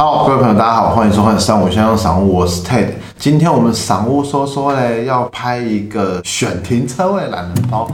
好，各位朋友，大家好，欢迎收看三五先生赏屋，我是 Ted。今天我们赏屋说说嘞，要拍一个选停车位懒人包。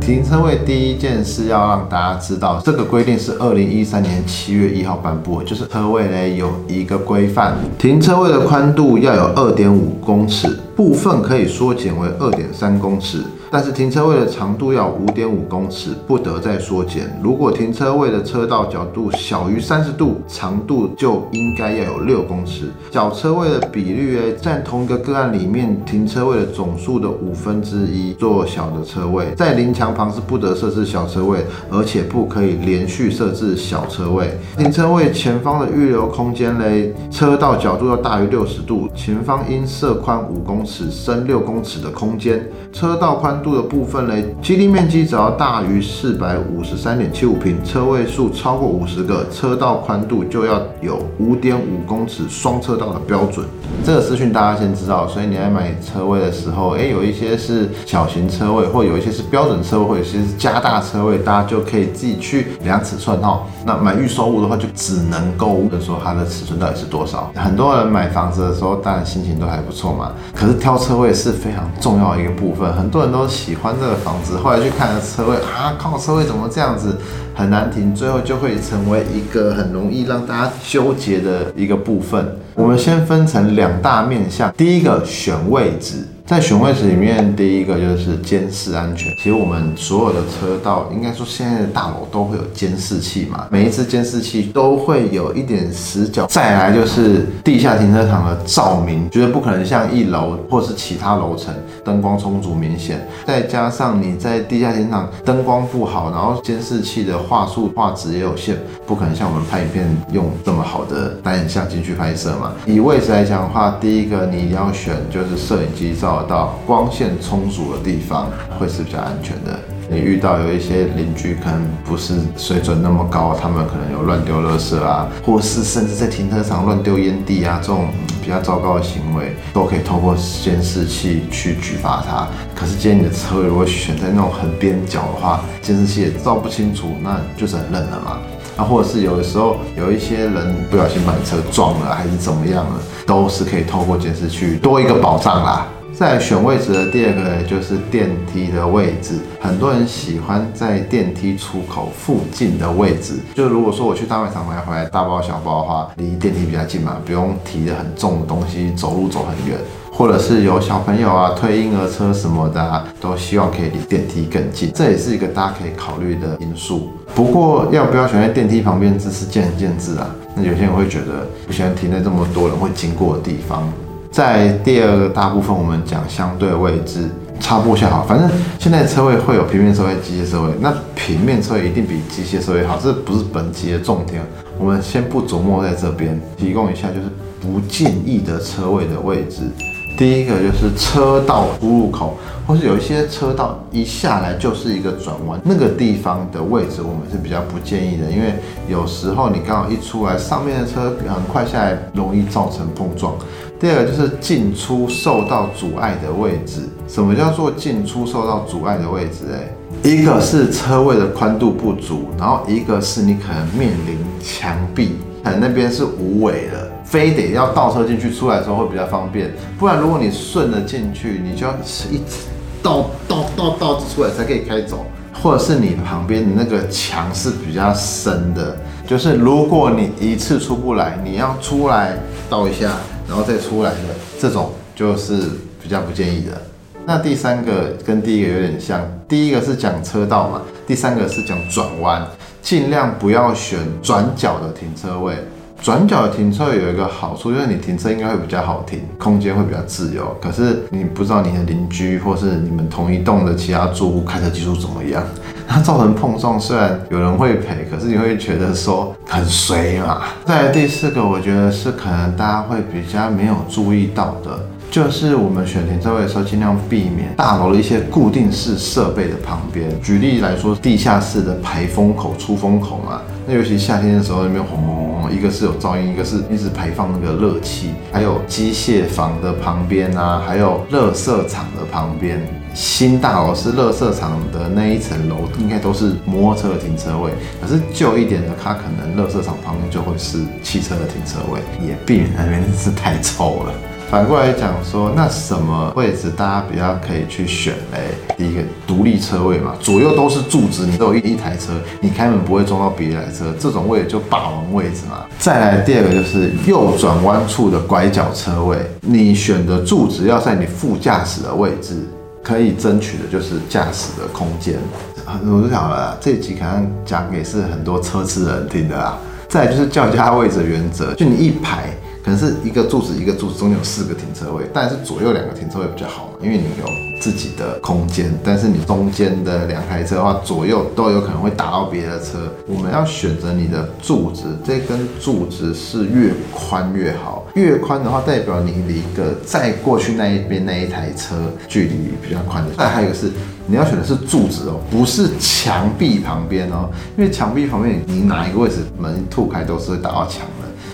停车位第一件事要让大家知道，这个规定是二零一三年七月一号颁布的，就是车位呢有一个规范，停车位的宽度要有二点五公尺，部分可以缩减为二点三公尺。但是停车位的长度要五点五公尺，不得再缩减。如果停车位的车道角度小于三十度，长度就应该要有六公尺。小车位的比率诶，占同一个个案里面停车位的总数的五分之一。做小的车位，在临墙旁是不得设置小车位，而且不可以连续设置小车位。停车位前方的预留空间嘞，车道角度要大于六十度，前方应设宽五公尺、深六公尺的空间。车道宽。度的部分嘞，基地面积只要大于四百五十三点七五平，车位数超过五十个，车道宽度就要有五点五公尺双车道的标准。这个资讯大家先知道，所以你在买车位的时候，哎，有一些是小型车位，或有一些是标准车位，或有些是加大车位，大家就可以自己去量尺寸哈。那买预售物的话，就只能够问说它的尺寸到底是多少。很多人买房子的时候，当然心情都还不错嘛，可是挑车位是非常重要的一个部分，很多人都。喜欢这个房子，后来去看了车位啊，靠车位怎么这样子很难停，最后就会成为一个很容易让大家纠结的一个部分。我们先分成两大面向，第一个选位置。在选位置里面，第一个就是监视安全。其实我们所有的车道，应该说现在的大楼都会有监视器嘛，每一次监视器都会有一点死角。再来就是地下停车场的照明，绝对不可能像一楼或是其他楼层灯光充足明显。再加上你在地下停车场灯光不好，然后监视器的画素画质也有限，不可能像我们拍影片用这么好的单眼相机去拍摄嘛。以位置来讲的话，第一个你一定要选就是摄影机照。到光线充足的地方会是比较安全的。你遇到有一些邻居可能不是水准那么高，他们可能有乱丢垃圾啊，或是甚至在停车场乱丢烟蒂啊，这种比较糟糕的行为，都可以透过监视器去举发他。可是，今天你的车位如果选在那种很边角的话，监视器也照不清楚，那就是很愣了嘛。啊，或者是有的时候有一些人不小心把你车撞了，还是怎么样了，都是可以透过监视器多一个保障啦。在选位置的第二个就是电梯的位置，很多人喜欢在电梯出口附近的位置。就如果说我去大卖场买回来大包小包的话，离电梯比较近嘛，不用提着很重的东西走路走很远。或者是有小朋友啊推婴儿车什么的，都希望可以离电梯更近，这也是一个大家可以考虑的因素。不过要不要选在电梯旁边，这是见仁见智啊。那有些人会觉得不喜欢停在这么多人会经过的地方。在第二个大部分，我们讲相对位置，插播下好。反正现在车位会有平面车位、机械车位，那平面车位一定比机械车位好，这不是本集的重点。我们先不琢磨在这边，提供一下就是不建议的车位的位置。第一个就是车道出入口，或是有一些车道一下来就是一个转弯，那个地方的位置我们是比较不建议的，因为有时候你刚好一出来，上面的车很快下来，容易造成碰撞。第二个就是进出受到阻碍的位置。什么叫做进出受到阻碍的位置？诶，一个是车位的宽度不足，然后一个是你可能面临墙壁，可能那边是无尾的。非得要倒车进去，出来的时候会比较方便。不然，如果你顺着进去，你就要一直倒倒倒倒出来才可以开走。或者是你旁边的那个墙是比较深的，就是如果你一次出不来，你要出来倒一下，然后再出来的这种，就是比较不建议的。那第三个跟第一个有点像，第一个是讲车道嘛，第三个是讲转弯，尽量不要选转角的停车位。转角停车有一个好处，就是你停车应该会比较好停，空间会比较自由。可是你不知道你的邻居或是你们同一栋的其他住户开车技术怎么样，那造成碰撞，虽然有人会赔，可是你会觉得说很衰嘛。再来第四个，我觉得是可能大家会比较没有注意到的。就是我们选停车位的时候，尽量避免大楼的一些固定式设备的旁边。举例来说，地下室的排风口、出风口嘛，那尤其夏天的时候，那边轰轰轰，一个是有噪音，一个是一直排放那个热气。还有机械房的旁边啊，还有垃圾场的旁边，新大楼是垃圾场的那一层楼，应该都是摩托车的停车位。可是旧一点的，它可能垃圾场旁边就会是汽车的停车位，也避免那边是太臭了。反过来讲说，那什么位置大家比较可以去选嘞？第一个独立车位嘛，左右都是柱子，你都有一一台车，你开门不会撞到别台车，这种位置就霸王位置嘛。再来第二个就是右转弯处的拐角车位，你选的柱子要在你副驾驶的位置，可以争取的就是驾驶的空间。我就想了，这集可能讲给是很多车痴人听的啦。再就是较佳位置原则，就你一排。可能是一个柱子一个柱子中间有四个停车位，但是左右两个停车位比较好嘛，因为你有自己的空间。但是你中间的两台车的话，左右都有可能会打到别的车。我们要选择你的柱子，这根柱子是越宽越好，越宽的话代表你离一个再过去那一边那一台车距离比较宽的。再还有一个是你要选的是柱子哦，不是墙壁旁边哦，因为墙壁旁边你哪一个位置门一吐开都是会打到墙。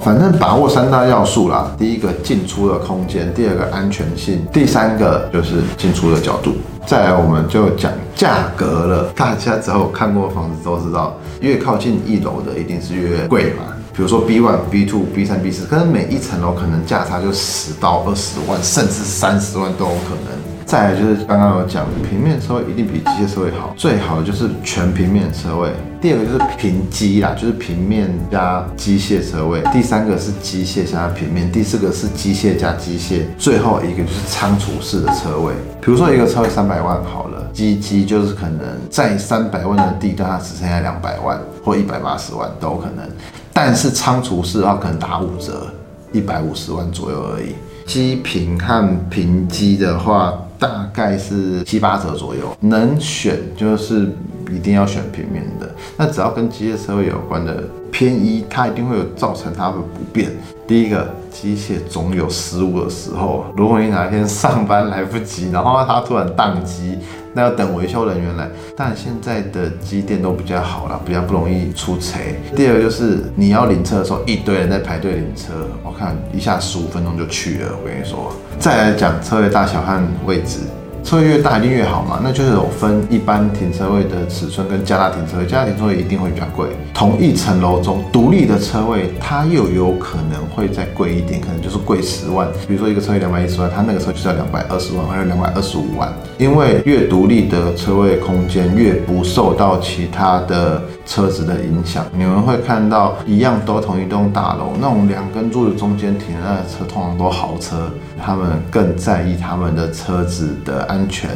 反正把握三大要素啦，第一个进出的空间，第二个安全性，第三个就是进出的角度。再来我们就讲价格了。大家只要看过房子都知道，越靠近一楼的一定是越贵嘛。比如说 B one、B two、B 三、B 四，可能每一层楼可能价差就十到二十万，甚至三十万都有可能。再来就是刚刚有讲，平面车位一定比机械车位好，最好的就是全平面车位。第二个就是平机啦，就是平面加机械车位。第三个是机械加平面，第四个是机械加机械，最后一个就是仓储式的车位。比如说一个车位三百万好了，机机就是可能在三百万的地段，它只剩下两百万或一百八十万都有可能。但是仓储式的话，可能打五折，一百五十万左右而已。机平和平机的话。大概是七八折左右，能选就是一定要选平面的。那只要跟机械车位有关的偏一，它一定会有造成它的不便。第一个，机械总有失误的时候，如果你哪一天上班来不及，然后它突然宕机。那要等维修人员来，但现在的机电都比较好了，比较不容易出错。第二个就是你要领车的时候，一堆人在排队领车，我看一下十五分钟就去了。我跟你说，再来讲车位大小和位置。车位越大一定越好嘛？那就是有分一般停车位的尺寸跟加大停车位，加大停车位一定会比较贵。同一层楼中独立的车位，它又有可能会再贵一点，可能就是贵十万。比如说一个车位两百一十万，它那个车就是要两百二十万，或者两百二十五万。因为越独立的车位空间，越不受到其他的车子的影响。你们会看到一样都同一栋大楼，那种两根柱子中间停的那车，通常都豪车，他们更在意他们的车子的安。安全，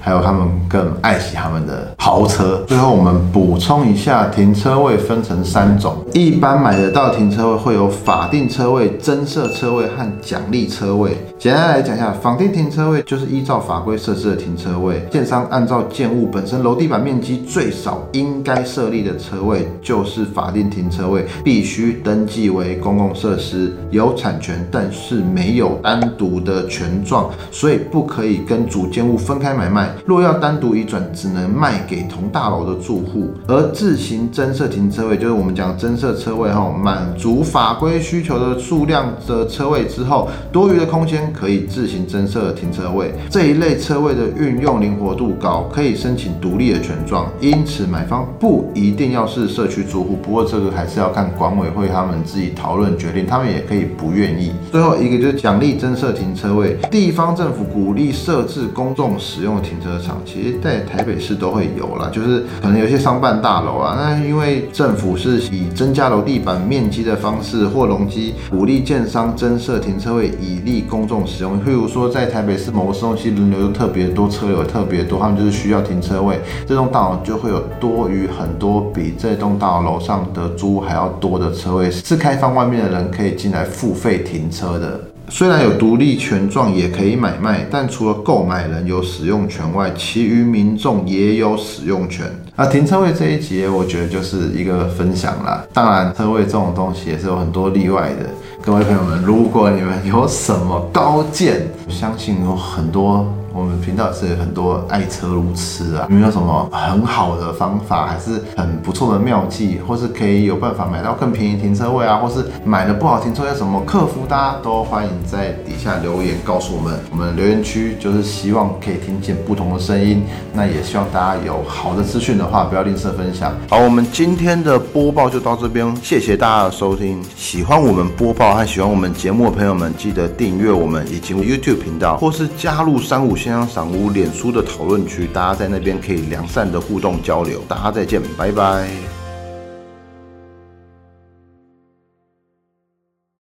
还有他们更爱惜他们的豪车。最后，我们补充一下，停车位分成三种。一般买得到停车位会有法定车位、增设车位和奖励车位。简单来讲一下，法定停车位就是依照法规设置的停车位。建商按照建物本身楼地板面积最少应该设立的车位就是法定停车位，必须登记为公共设施，有产权，但是没有单独的权状，所以不可以跟主建物分开买卖。若要单独移转，只能卖给给同大楼的住户。而自行增设停车位，就是我们讲增设车位后，满足法规需求的数量的车位之后，多余的空间。可以自行增设停车位，这一类车位的运用灵活度高，可以申请独立的权状，因此买方不一定要是社区住户，不过这个还是要看管委会他们自己讨论决定，他们也可以不愿意。最后一个就是奖励增设停车位，地方政府鼓励设置公众使用停车场，其实在台北市都会有啦，就是可能有些商办大楼啊，那因为政府是以增加楼地板面积的方式或容积，鼓励建商增设停车位，以利公众。使用，譬如说在台北市某个市中心人流特别多，车流特别多，他们就是需要停车位，这栋大楼就会有多于很多比这栋大楼楼上的租还要多的车位，是开放外面的人可以进来付费停车的。虽然有独立权状也可以买卖，但除了购买人有使用权外，其余民众也有使用权。那停车位这一节，我觉得就是一个分享啦。当然，车位这种东西也是有很多例外的。各位朋友们，如果你们有什么高见，相信有很多我们频道是很多爱车如痴啊，有没有什么很好的方法，还是很不错的妙计，或是可以有办法买到更便宜停车位啊，或是买了不好停车位什么克服，大家都欢迎在底下留言告诉我们。我们留言区就是希望可以听见不同的声音，那也希望大家有好的资讯的话，不要吝啬分享。好，我们今天的播报就到这边，谢谢大家的收听。喜欢我们播报和喜欢我们节目的朋友们，记得订阅我们以及 YouTube 频道，或是加入三五先生赏屋脸书的讨论区，大家在那边可以良善的互动交流。大家再见，拜拜。